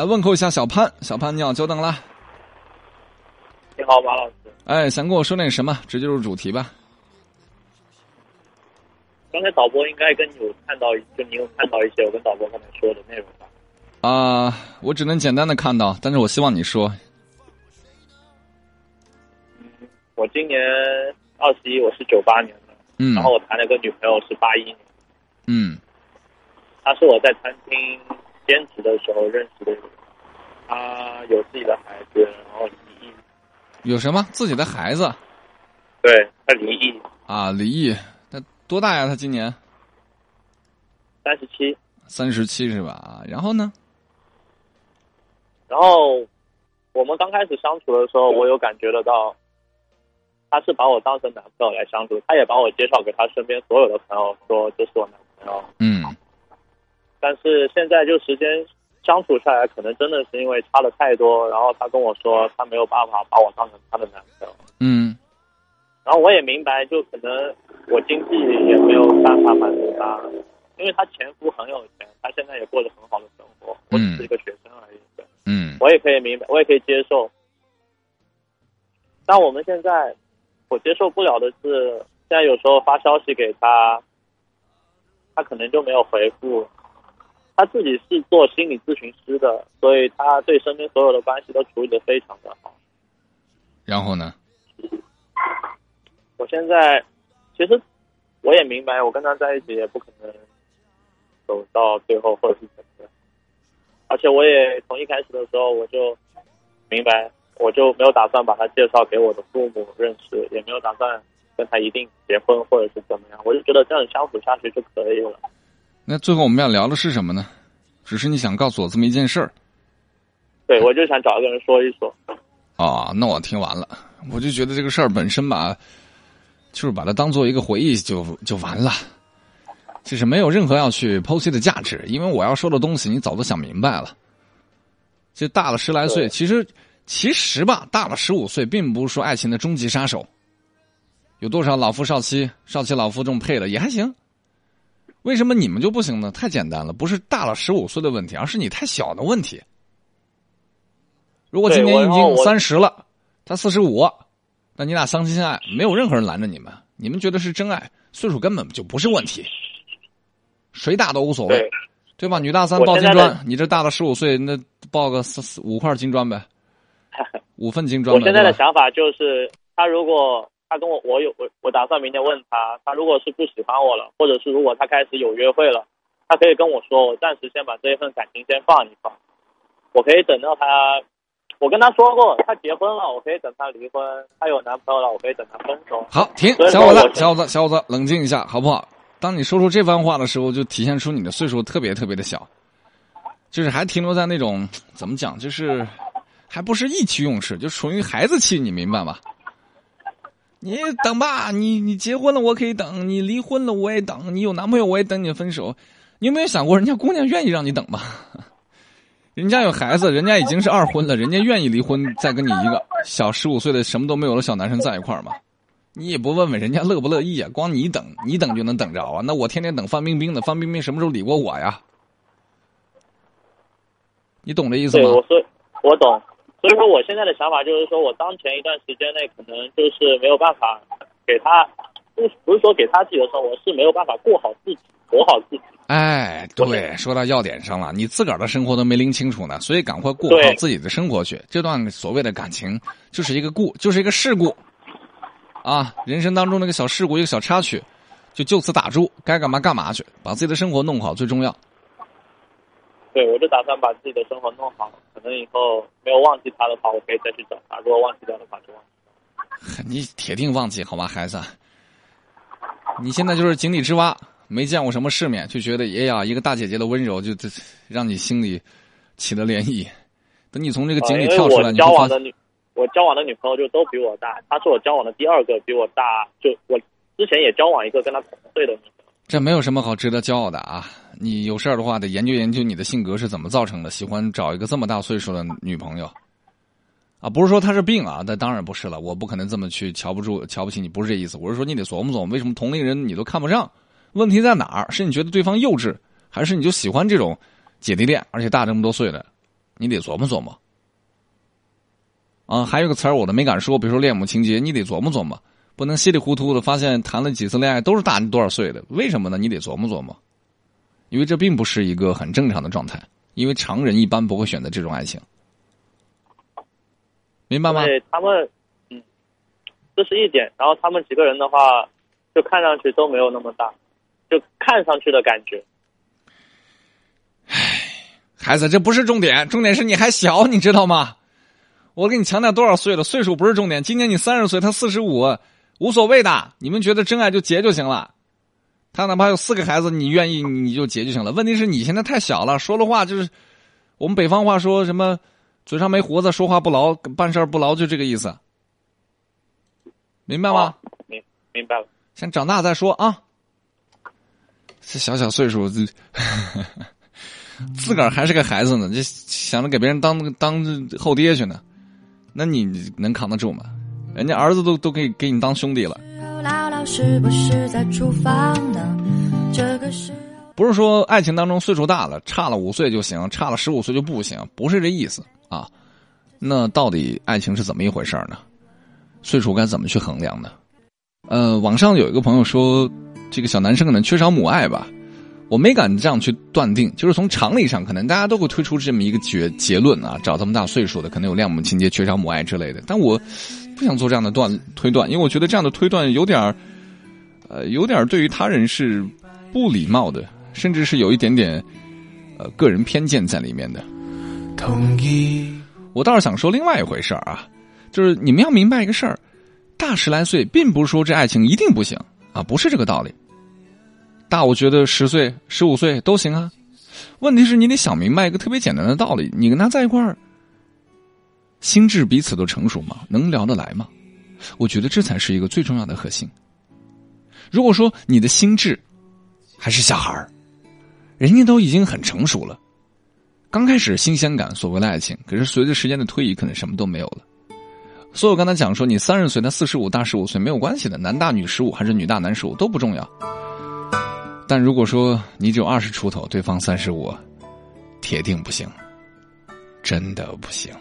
来问候一下小潘，小潘你好，久等了。你好，马老师。哎，想跟我说点什么？直接入主题吧。刚才导播应该跟你有看到，就你有看到一些我跟导播刚才说的内容吧？啊，我只能简单的看到，但是我希望你说。嗯，我今年二十一，我是九八年的，嗯，然后我谈了个女朋友是八一年，嗯，她是我在餐厅兼职的时候认识的人，她有自己的孩子，然后离异，有什么自己的孩子？对，他离异啊，离异，他多大呀？他今年三十七，三十七是吧？啊，然后呢？然后我们刚开始相处的时候，我有感觉得到，他是把我当成男朋友来相处，他也把我介绍给他身边所有的朋友，说这是我男朋友。嗯，但是现在就时间相处下来，可能真的是因为差的太多，然后他跟我说他没有办法把我当成他的男朋友。嗯，然后我也明白，就可能我经济也没有办法满足他，因为他前夫很有钱，他现在也过着很好的生活，我只是一个学生而已。嗯，我也可以明白，我也可以接受。但我们现在，我接受不了的是，现在有时候发消息给他，他可能就没有回复。他自己是做心理咨询师的，所以他对身边所有的关系都处理的非常的好。然后呢？我现在其实我也明白，我跟他在一起也不可能走到最后，或者是怎么样。而且我也从一开始的时候我就明白，我就没有打算把他介绍给我的父母认识，也没有打算跟他一定结婚或者是怎么样。我就觉得这样相处下去就可以了。那最后我们要聊的是什么呢？只是你想告诉我这么一件事儿。对，我就想找一个人说一说。哦，那我听完了，我就觉得这个事儿本身吧，就是把它当做一个回忆就就完了，就是没有任何要去剖析的价值。因为我要说的东西，你早都想明白了。就大了十来岁，其实其实吧，大了十五岁，并不是说爱情的终极杀手。有多少老夫少妻、少妻老夫这种配的也还行。为什么你们就不行呢？太简单了，不是大了十五岁的问题，而是你太小的问题。如果今年已经三十了，他四十五，那你俩相亲相爱，没有任何人拦着你们，你们觉得是真爱，岁数根本就不是问题，谁大都无所谓对，，对吧？女大三抱金砖，你这大了十五岁，那抱个四四五块金砖呗，五份金砖呗。我现在的想法就是，他如果他跟我，我有我我打算明天问他，他如果是不喜欢我了，或者是如果他开始有约会了，他可以跟我说，我暂时先把这一份感情先放一放，我可以等到他，我跟他说过，他结婚了，我可以等他离婚，他有男朋友了，我可以等他分手。好，停小伙子，小伙子，小伙子，冷静一下，好不好？当你说出这番话的时候，就体现出你的岁数特别特别的小，就是还停留在那种怎么讲，就是还不是意气用事，就属于孩子气，你明白吗？你等吧，你你结婚了我可以等，你离婚了我也等，你有男朋友我也等你分手。你有没有想过，人家姑娘愿意让你等吗？人家有孩子，人家已经是二婚了，人家愿意离婚，再跟你一个小十五岁的什么都没有的小男生在一块儿吗？你也不问问人家乐不乐意啊？光你等，你等就能等着啊？那我天天等范冰冰的，范冰冰什么时候理过我呀？你懂这意思对，吗？我说我懂，所以说我现在的想法就是说，我当前一段时间内可能就是没有办法给他，不不是说给他自己的生活，是没有办法过好自己，活好自己。哎，对，说到要点上了，你自个儿的生活都没拎清楚呢，所以赶快过好自己的生活去。这段所谓的感情就是一个故，就是一个事故，啊，人生当中那个小事故，一个小插曲，就就此打住，该干嘛干嘛去，把自己的生活弄好最重要。对，我就打算把自己的生活弄好，可能以后没有忘记他的话，我可以再去找他；如果忘记掉的话，就忘记。你铁定忘记好吗，孩子？你现在就是井底之蛙，没见过什么世面，就觉得哎呀，一个大姐姐的温柔就就让你心里起了涟漪。等你从这个井里跳出来，你会发现，交往的女，我交往的女朋友就都比我大，她是我交往的第二个比我大，就我之前也交往一个跟她同岁的女。这没有什么好值得骄傲的啊！你有事儿的话，得研究研究你的性格是怎么造成的，喜欢找一个这么大岁数的女朋友。啊，不是说他是病啊，那当然不是了，我不可能这么去瞧不住、瞧不起你，不是这意思。我是说，你得琢磨琢磨，为什么同龄人你都看不上？问题在哪儿？是你觉得对方幼稚，还是你就喜欢这种姐弟恋，而且大这么多岁的？你得琢磨琢磨。啊，还有个词儿我都没敢说，比如说恋母情节，你得琢磨琢磨，不能稀里糊涂的发现谈了几次恋爱都是大你多少岁的，为什么呢？你得琢磨琢磨，因为这并不是一个很正常的状态，因为常人一般不会选择这种爱情，明白吗？对他们，嗯，这是一点。然后他们几个人的话，就看上去都没有那么大，就看上去的感觉。唉，孩子，这不是重点，重点是你还小，你知道吗？我给你强调多少岁了？岁数不是重点。今年你三十岁，他四十五，无所谓的。你们觉得真爱就结就行了。他哪怕有四个孩子，你愿意你就结就行了。问题是你现在太小了，说的话就是我们北方话说什么“嘴上没胡子，说话不牢，办事不牢”，就这个意思。明白吗？明明白了。先长大再说啊。这小小岁数，自 自个儿还是个孩子呢，就想着给别人当当后爹去呢。那你能扛得住吗？人家儿子都都可以给你当兄弟了。是不是说爱情当中岁数大了差了五岁就行，差了十五岁就不行，不是这意思啊。那到底爱情是怎么一回事呢？岁数该怎么去衡量呢？呃，网上有一个朋友说，这个小男生可能缺少母爱吧。我没敢这样去断定，就是从常理上，可能大家都会推出这么一个结结论啊，找这么大岁数的，可能有恋母情节、缺少母爱之类的。但我不想做这样的断推断，因为我觉得这样的推断有点呃，有点对于他人是不礼貌的，甚至是有一点点呃个人偏见在里面的。同意。我倒是想说另外一回事儿啊，就是你们要明白一个事儿，大十来岁，并不是说这爱情一定不行啊，不是这个道理。大，我觉得十岁、十五岁都行啊。问题是你得想明白一个特别简单的道理：你跟他在一块儿，心智彼此都成熟吗？能聊得来吗？我觉得这才是一个最重要的核心。如果说你的心智还是小孩儿，人家都已经很成熟了，刚开始新鲜感，所谓的爱情，可是随着时间的推移，可能什么都没有了。所以我刚才讲说，你三十岁，他四十五，大十五岁没有关系的，男大女十五还是女大男十五都不重要。但如果说你只有二十出头，对方三十五，铁定不行，真的不行。